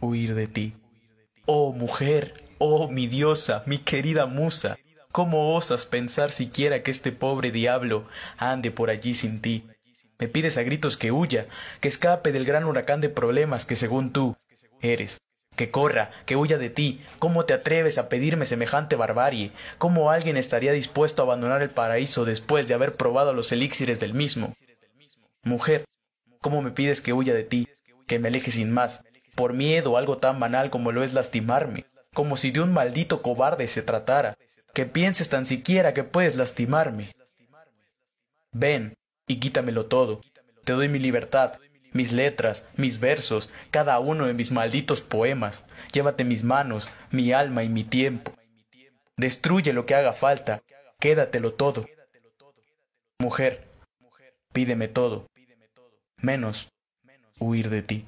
huir de ti. Oh mujer, oh mi diosa, mi querida musa, ¿cómo osas pensar siquiera que este pobre diablo ande por allí sin ti? Me pides a gritos que huya, que escape del gran huracán de problemas que según tú eres. Que corra, que huya de ti. ¿Cómo te atreves a pedirme semejante barbarie? ¿Cómo alguien estaría dispuesto a abandonar el paraíso después de haber probado los elixires del mismo? Mujer, ¿cómo me pides que huya de ti, que me aleje sin más, por miedo a algo tan banal como lo es lastimarme, como si de un maldito cobarde se tratara, que pienses tan siquiera que puedes lastimarme? Ven y quítamelo todo. Te doy mi libertad, mis letras, mis versos, cada uno de mis malditos poemas. Llévate mis manos, mi alma y mi tiempo. Destruye lo que haga falta, quédatelo todo. Mujer, pídeme todo, menos huir de ti.